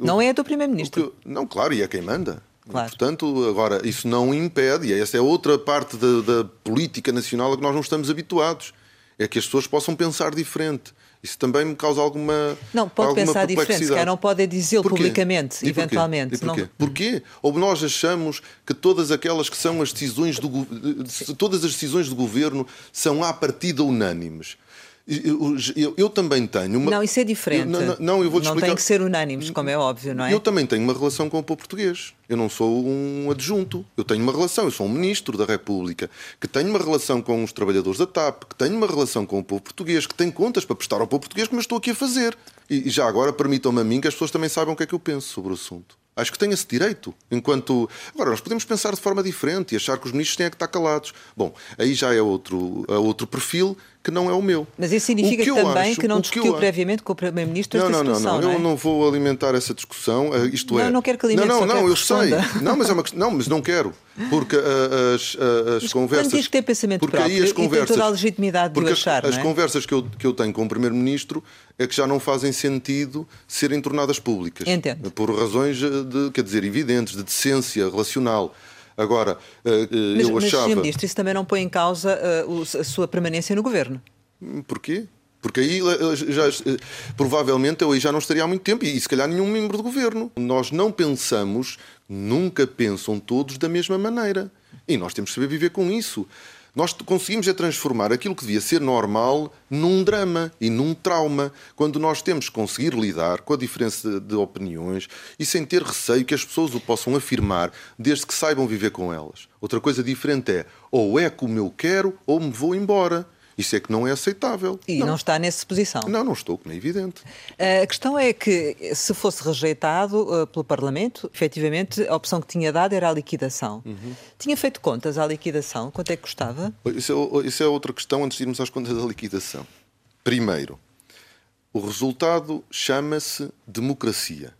não é do primeiro-ministro. Não, claro, e é quem manda. Claro. Portanto, agora, isso não impede, e essa é outra parte da, da política nacional a que nós não estamos habituados, é que as pessoas possam pensar diferente. Isso também me causa alguma Não, pode alguma pensar diferente, se não pode dizer publicamente, e eventualmente. Porquê? Não... porquê? Ou nós achamos que todas aquelas que são as decisões do todas as decisões do governo são à partida unânimes. Eu, eu, eu, também tenho uma. Não, isso é diferente. Eu, não, não, eu vou Não tem que ser unânimes, como é óbvio, não é? Eu também tenho uma relação com o povo português. Eu não sou um adjunto. Eu tenho uma relação. Eu sou um ministro da República que tenho uma relação com os trabalhadores da TAP, que tenho uma relação com o povo português, que tem contas para prestar ao povo português, como eu estou aqui a fazer. E, e já agora permitam-me a mim que as pessoas também saibam o que é que eu penso sobre o assunto. Acho que tem esse direito. Enquanto. Agora, nós podemos pensar de forma diferente e achar que os ministros têm que estar calados. Bom, aí já é outro, é outro perfil que não é o meu. Mas isso significa que também acho, que não discutiu que previamente com o Primeiro-Ministro esta não, não, discussão, não, não, é? eu não vou alimentar essa discussão. Eh, isto não, é. Não, quero que alimente, Não, não, não, eu sei. Não, mas é uma não, mas não quero. Porque uh, as, uh, as mas conversas. Quando diz que tem pensamento porque próprio, aí as conversas, e toda a legitimidade de o achar. As, as é? conversas que eu, que eu tenho com o Primeiro-Ministro é que já não fazem sentido serem tornadas públicas. Entendo. Por razões, de, quer dizer, evidentes, de decência relacional. Agora, mas, eu achava. Mas, Ministro, isso também não põe em causa a sua permanência no governo. Porquê? Porque aí já, provavelmente eu aí já não estaria há muito tempo e, se calhar nenhum membro do governo. Nós não pensamos, nunca pensam todos da mesma maneira. E nós temos que saber viver com isso. Nós conseguimos é transformar aquilo que devia ser normal num drama e num trauma, quando nós temos que conseguir lidar com a diferença de opiniões e sem ter receio que as pessoas o possam afirmar, desde que saibam viver com elas. Outra coisa diferente é ou é como eu quero ou me vou embora. Isso é que não é aceitável. E não, não está nessa posição. Não, não estou, como é evidente. A questão é que, se fosse rejeitado uh, pelo Parlamento, efetivamente a opção que tinha dado era a liquidação. Uhum. Tinha feito contas à liquidação? Quanto é que custava? Isso é, isso é outra questão antes de irmos às contas da liquidação. Primeiro, o resultado chama-se democracia.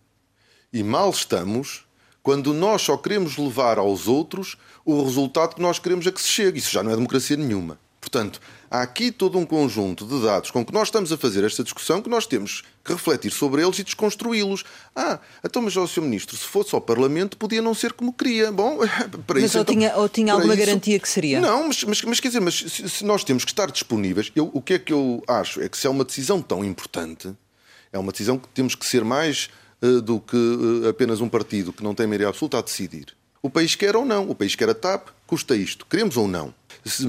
E mal estamos quando nós só queremos levar aos outros o resultado que nós queremos a que se chegue. Isso já não é democracia nenhuma. Portanto, há aqui todo um conjunto de dados com que nós estamos a fazer esta discussão que nós temos que refletir sobre eles e desconstruí-los. Ah, então, mas, ó, Sr. Ministro, se fosse ao Parlamento, podia não ser como queria. Bom, para mas isso. Ou então, tinha, ou tinha alguma isso, garantia que seria? Não, mas, mas, mas quer dizer, mas se, se, nós temos que estar disponíveis, eu, o que é que eu acho? É que se é uma decisão tão importante, é uma decisão que temos que ser mais uh, do que uh, apenas um partido que não tem maioria absoluta a decidir. O país quer ou não, o país quer a TAP, custa isto. Queremos ou não?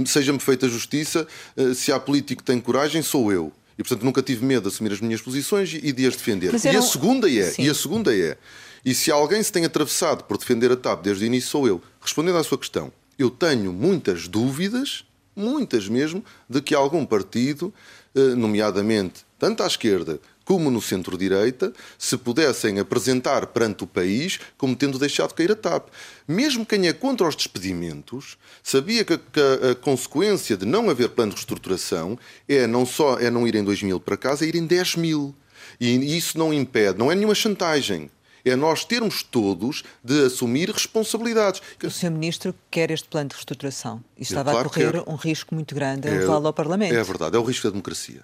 seja-me feita justiça, eh, se há político que tem coragem, sou eu. E, portanto, nunca tive medo de assumir as minhas posições e de as defender. E a segunda é, Sim. e a segunda é, e se alguém se tem atravessado por defender a TAP desde o início, sou eu. Respondendo à sua questão, eu tenho muitas dúvidas, muitas mesmo, de que algum partido, eh, nomeadamente tanto à esquerda como no centro-direita, se pudessem apresentar perante o país como tendo deixado cair a TAP. Mesmo quem é contra os despedimentos sabia que, a, consequência de não haver plano de reestruturação é não só é não irem 2 mil para casa, é irem 10 mil. E isso não impede, não é nenhuma chantagem é nós termos todos de assumir responsabilidades. O Sr. Ministro quer este plano de reestruturação e estava claro a correr um risco muito grande em é, levá-lo ao Parlamento. É verdade, é o risco da democracia.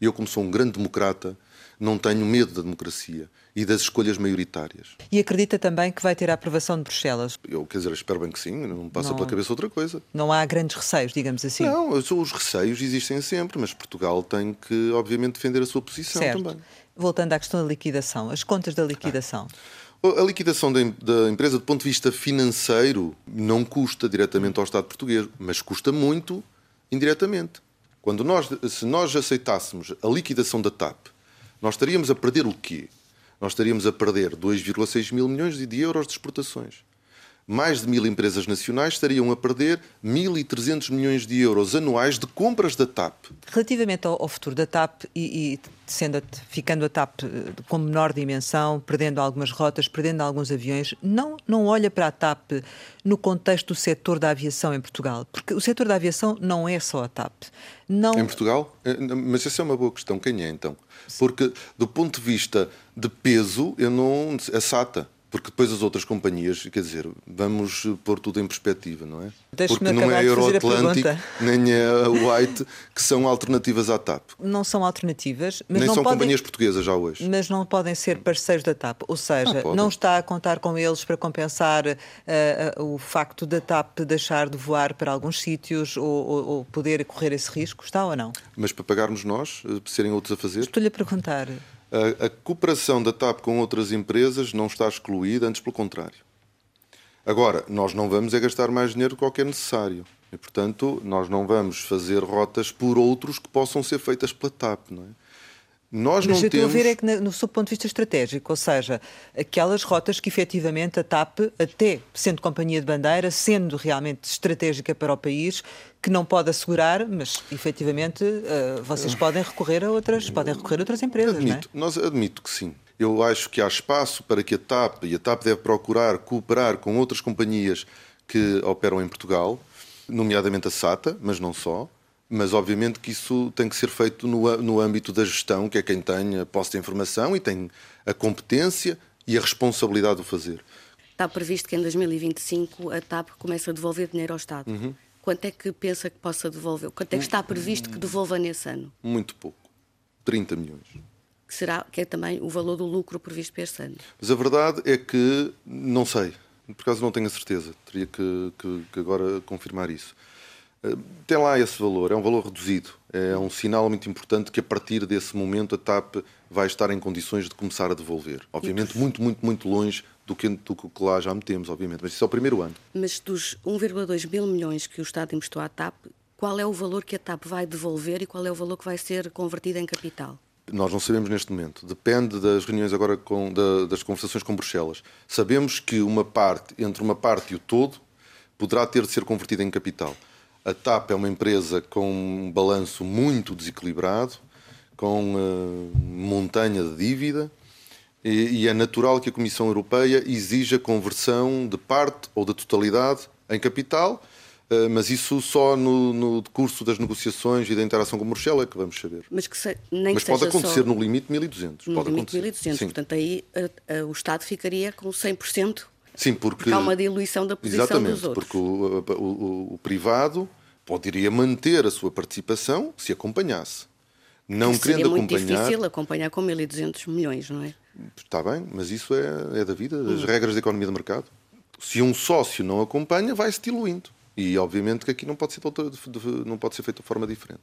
Eu, como sou um grande democrata, não tenho medo da democracia e das escolhas maioritárias. E acredita também que vai ter a aprovação de Bruxelas? Eu, quer dizer, espero bem que sim, não passa não, pela cabeça outra coisa. Não há grandes receios, digamos assim? Não, os receios existem sempre, mas Portugal tem que, obviamente, defender a sua posição certo. também. Voltando à questão da liquidação, as contas da liquidação. Ah. A liquidação da, da empresa, do ponto de vista financeiro, não custa diretamente ao Estado português, mas custa muito indiretamente. Quando nós, se nós aceitássemos a liquidação da TAP, nós estaríamos a perder o quê? Nós estaríamos a perder 2,6 mil milhões de euros de exportações. Mais de mil empresas nacionais estariam a perder 1.300 milhões de euros anuais de compras da TAP. Relativamente ao, ao futuro da TAP e, e sendo, ficando a TAP eh, com menor dimensão, perdendo algumas rotas, perdendo alguns aviões, não, não olha para a TAP no contexto do setor da aviação em Portugal? Porque o setor da aviação não é só a TAP. Não... Em Portugal? Eh, mas essa é uma boa questão. Quem é então? Porque, do ponto de vista de peso, eu não. A SATA. Porque depois as outras companhias, quer dizer, vamos pôr tudo em perspectiva, não é? Porque não é a Euroatlântico nem é a White que são alternativas à TAP. Não são alternativas, mas nem não são podem, companhias portuguesas já hoje. Mas não podem ser parceiros da TAP, ou seja, ah, não está a contar com eles para compensar uh, uh, o facto da TAP deixar de voar para alguns sítios ou, ou, ou, poder correr esse risco, está ou não? Mas para pagarmos nós, uh, serem outros a fazer? Estou-lhe a perguntar. A, a cooperação da TAP com outras empresas não está excluída, antes pelo contrário. Agora, nós não vamos é gastar mais dinheiro do que é necessário. E, portanto, nós não vamos fazer rotas por outros que possam ser feitas pela TAP, não é? Nós Mas não eu temos... estou a ver é que no seu ponto de vista estratégico, ou seja, aquelas rotas que efetivamente a TAP, até sendo companhia de bandeira, sendo realmente estratégica para o país, que não pode assegurar, mas efetivamente uh, vocês podem recorrer a outras, podem recorrer a outras empresas, admito, não é? Nós admito que sim. Eu acho que há espaço para que a TAP, e a TAP deve procurar cooperar com outras companhias que operam em Portugal, nomeadamente a SATA, mas não só, mas obviamente que isso tem que ser feito no, no âmbito da gestão, que é quem tem a posse de informação e tem a competência e a responsabilidade de o fazer. Está previsto que em 2025 a TAP comece a devolver dinheiro ao Estado. Uhum. Quanto é que pensa que possa devolver? Quanto é que está previsto que devolva nesse ano? Muito pouco. 30 milhões. Que, será, que é também o valor do lucro previsto para este ano. Mas a verdade é que não sei. Por acaso não tenho a certeza. Teria que, que, que agora confirmar isso. Eh, tem lá esse valor, é um valor reduzido. É um sinal muito importante que a partir desse momento a TAP vai estar em condições de começar a devolver. Obviamente, muito, muito, muito longe do que, do que lá já metemos, obviamente. Mas isso é o primeiro ano. Mas dos 1,2 mil milhões que o Estado emprestou à TAP, qual é o valor que a TAP vai devolver e qual é o valor que vai ser convertido em capital? Nós não sabemos neste momento. Depende das reuniões agora com, da, das conversações com Bruxelas. Sabemos que uma parte, entre uma parte e o todo, poderá ter de ser convertida em capital. A TAP é uma empresa com um balanço muito desequilibrado, com uh, montanha de dívida, e, e é natural que a Comissão Europeia exija conversão de parte ou da totalidade em capital, uh, mas isso só no, no curso das negociações e da interação com Bruxelas é que vamos saber. Mas, que se, nem mas pode acontecer no limite 1.200. No pode limite 1.200, portanto aí uh, o Estado ficaria com 100%. Sim, porque, porque há uma diluição da posição exatamente, dos outros. porque o, o, o, privado poderia manter a sua participação se acompanhasse. Não que querendo muito acompanhar. difícil acompanhar com 1.200 milhões, não é? Está bem, mas isso é, é da vida, as hum. regras da economia de mercado. Se um sócio não acompanha, vai-se diluindo. E obviamente que aqui não pode ser, não pode ser feito de forma diferente.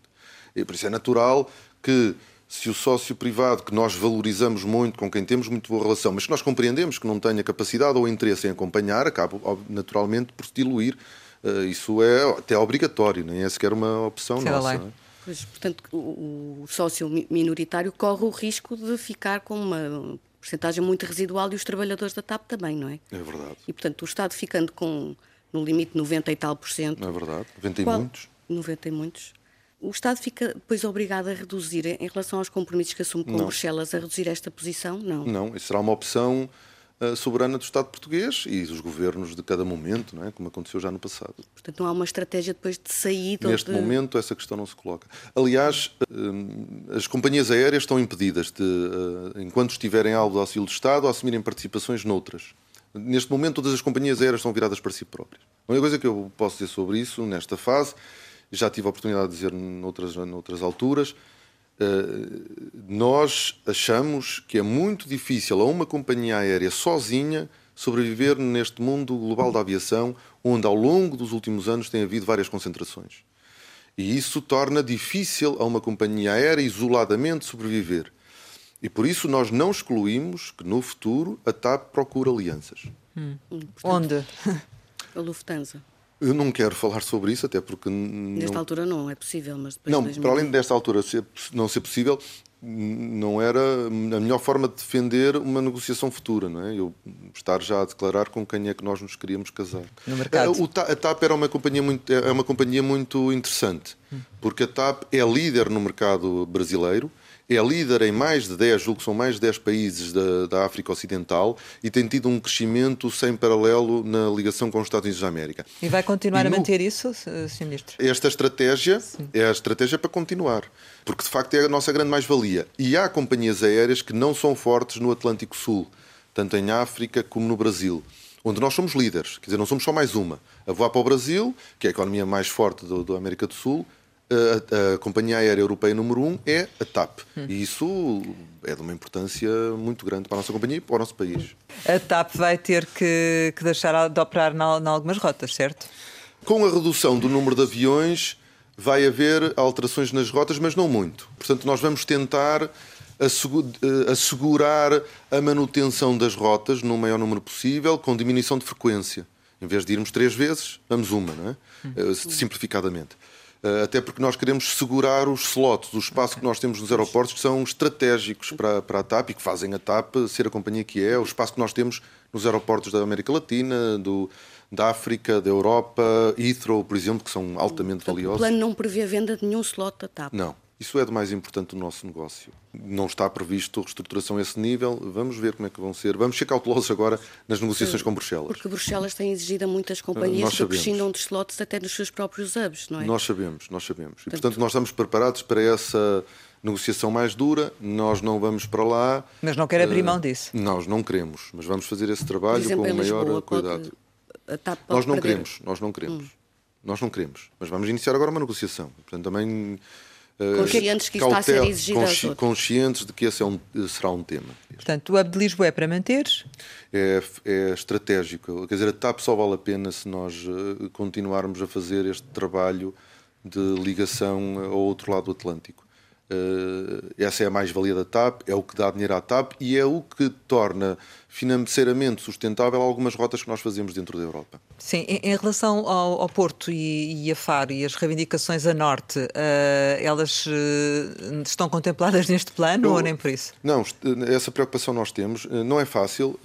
E por isso é natural que se o sócio privado, que nós valorizamos muito, com quem temos muito boa relação, mas que nós compreendemos que não tenha capacidade ou interesse em acompanhar, acaba naturalmente por se diluir eh, isso é até obrigatório, nem é sequer uma opção Sei nossa. É? Pois, portanto, o, o sócio minoritário corre o risco de ficar com uma porcentagem muito residual e os trabalhadores da TAP também, não é? É verdade. E, portanto, o Estado ficando com, no limite, 90 e tal por cento. É verdade, 90 e qual, muitos. 90 e muitos. O Estado fica depois obrigado a reduzir, em relação aos compromissos que assume com não. Bruxelas, a reduzir esta posição? Não. Não, isso será uma opção soberana do Estado português e dos governos de cada momento, não é? como aconteceu já no passado. Portanto, não há uma estratégia depois de saída? Neste de... momento, essa questão não se coloca. Aliás, eh, as companhias aéreas estão impedidas de, eh, enquanto estiverem alvo do auxílio do Estado, assumirem participações noutras. Neste momento, todas as companhias aéreas estão viradas para si próprias. A única coisa que eu posso dizer sobre isso, nesta fase, já tive a oportunidade de dizer noutras, noutras alturas, eh, nós achamos que é muito difícil a uma companhia aérea sozinha sobreviver neste mundo global da aviação, onde ao longo dos últimos anos tem havido várias concentrações. E isso torna difícil a uma companhia aérea isoladamente sobreviver. E por isso nós não excluímos que no futuro a TAP procure alianças. Hum. Onde? A Lufthansa. Eu não quero falar sobre isso, até porque. Nesta não... altura não é possível, mas depois. Não, de para além desta altura ser, não ser possível, não era a melhor forma de defender uma negociação futura, não é? Eu estar já a declarar com quem é que nós nos queríamos casar. No mercado. Eh, a TAP era uma companhia muito, é uma companhia muito interessante, porque a TAP é líder no mercado brasileiro é líder em mais de 10, julgo que são mais de 10 países da, da África Ocidental e tem tido um crescimento sem paralelo na ligação com os Estados Unidos da América. E vai continuar e no... a manter isso, Sr. Ministro? Esta estratégia Sim. é a estratégia para continuar, porque de facto é a nossa grande mais-valia. E há companhias aéreas que não são fortes no Atlântico Sul tanto em África como no Brasil, onde nós somos líderes, quer dizer, não somos só mais uma. A voar para o Brasil, que é a economia mais forte da América do Sul, a, a, companhia aérea europeia número um é a TAP. Hum. E isso é de uma importância muito grande para a nossa companhia e para o nosso país. A TAP vai ter que, que deixar de operar em algumas rotas, certo? Com a redução do número de aviões, vai haver alterações nas rotas, mas não muito. Portanto, nós vamos tentar eh, assegurar a manutenção das rotas no maior número possível, com diminuição de frequência. Em vez de irmos três vezes, vamos uma, não é? Hum. simplificadamente. Eh, até porque nós queremos segurar os slots, o espaço que nós temos nos aeroportos, que são estratégicos para, para a TAP e que fazem a TAP ser a companhia que é, o espaço que nós temos nos aeroportos da América Latina, do, da África, da Europa, Heathrow, por exemplo, que são altamente valiosos. O plano não prevê a venda de nenhum slot da TAP? Não. Isso é do mais importante do nosso negócio. Não está previsto reestruturação a esse nível. Vamos ver como é que vão ser. Vamos ser cautelosos agora nas negociações com Bruxelas. Porque Bruxelas tem exigido a muitas companhias que prescindam de slots até nos seus próprios hubs, não é? Nós sabemos, nós sabemos. E, portanto, nós estamos preparados para essa negociação mais dura. Nós não vamos para lá. Mas não quer abrir mão disso? Nós não queremos, mas vamos fazer esse trabalho exemplo, com o maior Lisboa, cuidado. nós não perder. queremos, nós não queremos. Hum. Nós não queremos, mas vamos iniciar agora uma negociação. Portanto, também eh, conscientes que isso está a ser exigido consci Conscientes de que esse é um, será um tema. Portanto, o hub de Lisboa é para manter? É, é estratégico. Quer dizer, a TAP só vale a pena se nós eh, continuarmos a fazer este trabalho de ligação ao outro lado do Atlântico. Uh, essa é a mais-valia da TAP, é o que dá dinheiro à TAP e é o que torna financeiramente sustentável algumas rotas que nós fazemos dentro da Europa. Sim, em, relação ao, ao Porto e, e, a Faro e as reivindicações a norte, uh, elas uh, estão contempladas neste plano Eu, ou nem por isso? Não, essa preocupação nós temos. Não é fácil,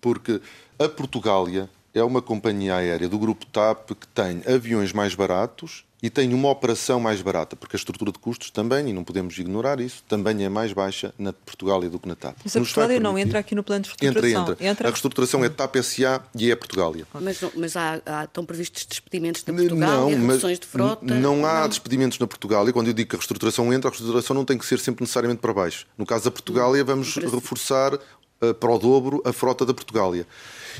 porque a Portugália é uma companhia aérea do grupo TAP que tem aviões mais baratos e tem uma operação mais barata, porque a estrutura de custos também, e não podemos ignorar isso, também é mais baixa na Portugália do que na TAP. Mas a Portugália não entra aqui no plano de reestruturação? Entra, entra. entra. A reestruturação é TAP SA e é Portugália. Mas, mas há, há, estão previstos despedimentos na Portugália, não, reduções de frota? Não há não. despedimentos na Portugália. Quando eu digo que a reestruturação entra, a reestruturação não tem que ser sempre necessariamente para baixo. No caso da Portugália, vamos reforçar uh, para o dobro a frota da Portugália.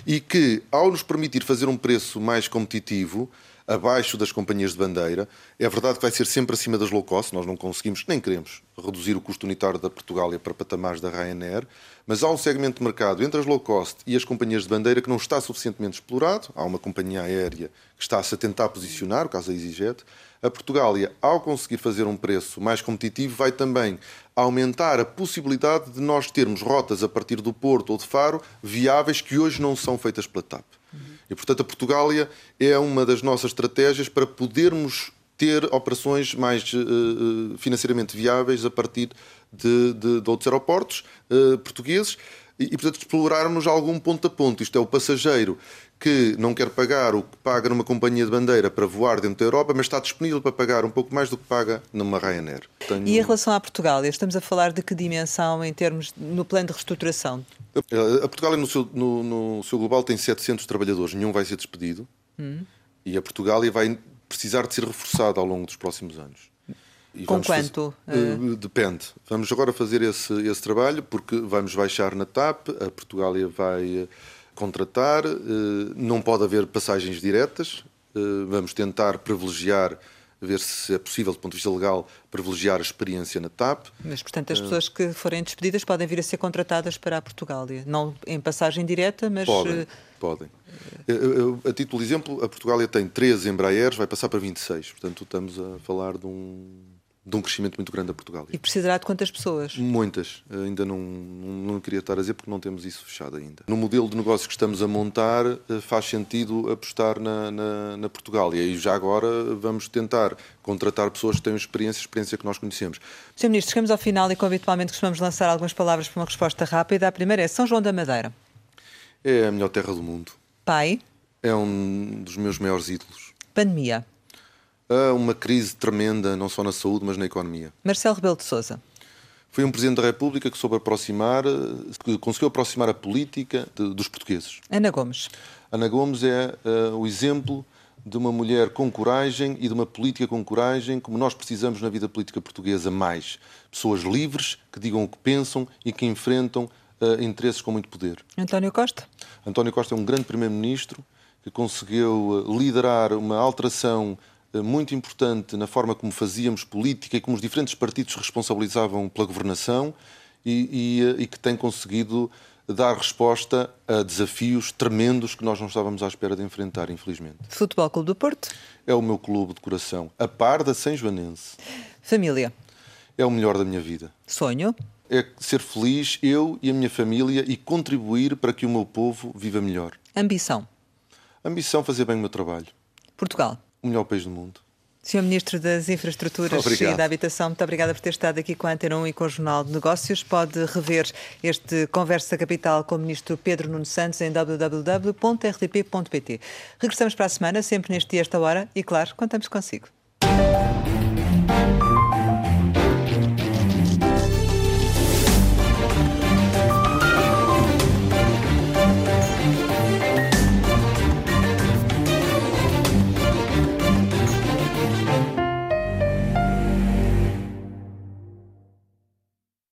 E que, ao nos permitir fazer um preço mais competitivo, abaixo das companhias de bandeira. É verdade que vai ser sempre acima das low cost, nós não conseguimos, nem queremos, reduzir o custo unitário da Portugália para patamares da Ryanair, mas há um segmento de mercado entre as low cost e as companhias de bandeira que não está suficientemente explorado. Há uma companhia aérea que está-se a tentar posicionar, o caso da EasyJet. A Portugália, ao conseguir fazer um preço mais competitivo, vai também aumentar a possibilidade de nós termos rotas a partir do Porto ou de Faro viáveis que hoje não são feitas pela TAP. E, portanto, a Portugália é uma das nossas estratégias para podermos ter operações mais uh, financeiramente viáveis a partir de, de, de outros aeroportos uh, portugueses e, e, portanto, explorarmos algum ponto a ponto. Isto é, o passageiro que não quer pagar o que paga numa companhia de bandeira para voar dentro da Europa, mas está disponível para pagar um pouco mais do que paga numa Ryanair. Tenho... E em relação à Portugal, estamos a falar de que dimensão em termos no plano de reestruturação? A Portugal, no seu, no, no seu global, tem 700 trabalhadores, nenhum vai ser despedido. Hum. E a Portugália vai precisar de ser reforçada ao longo dos próximos anos. E Com quanto? Fazer, uh, depende. Vamos agora fazer esse, esse trabalho, porque vamos baixar na TAP, a Portugália vai contratar, eh, não pode haver passagens diretas, eh, vamos tentar privilegiar, ver se é possível, do ponto de vista legal, privilegiar a experiência na TAP. Mas, portanto, as eh, pessoas que forem despedidas podem vir a ser contratadas para a Portugália, não em passagem direta, mas... Podem, podem. A título de exemplo, a Portugália tem 13 Embraers, vai passar para 26, portanto estamos a falar de um de um crescimento muito grande a Portugal. E precisará de quantas pessoas? Muitas. Ainda não, não, não, queria estar a dizer porque não temos isso fechado ainda. No modelo de negócio que estamos a montar, eh, faz sentido apostar na, na, na Portugal. E aí já agora vamos tentar contratar pessoas que tenham experiência, experiência que nós conhecemos. Sr. Ministro, chegamos ao final e como habitualmente costumamos lançar algumas palavras para uma resposta rápida. A primeira é São João da Madeira. É a melhor terra do mundo. Pai? É um dos meus maiores ídolos. Pandemia? A uma crise tremenda, não só na saúde, mas na economia. Marcelo Rebelo de Sousa. Foi um Presidente da República que soube aproximar, que conseguiu aproximar a política de, dos portugueses. Ana Gomes. Ana Gomes é uh, o exemplo de uma mulher com coragem e de uma política com coragem, como nós precisamos na vida política portuguesa mais. Pessoas livres, que digam o que pensam e que enfrentam uh, interesses com muito poder. António Costa? António Costa é um grande primeiro-ministro que conseguiu liderar uma alteração muito importante na forma como fazíamos política e como os diferentes partidos responsabilizavam pela governação e, e, e que tem conseguido dar resposta a desafios tremendos que nós não estávamos à espera de enfrentar, infelizmente. Futebol Clube do Porto? É o meu clube de coração, a par da São Joanense. Família? É o melhor da minha vida. Sonho? É ser feliz, eu e a minha família, e contribuir para que o meu povo viva melhor. Ambição? Ambição fazer bem o meu trabalho. Portugal? o melhor país do mundo. Senhor Ministro das Infraestruturas Obrigado. e da Habitação, muito obrigada por ter estado aqui com a Antena 1 e com o Jornal de Negócios. Pode rever este Conversa Capital com o Ministro Pedro Nuno Santos em www.rtp.pt. Regressamos para a semana, sempre neste dia, esta hora, e claro, contamos consigo.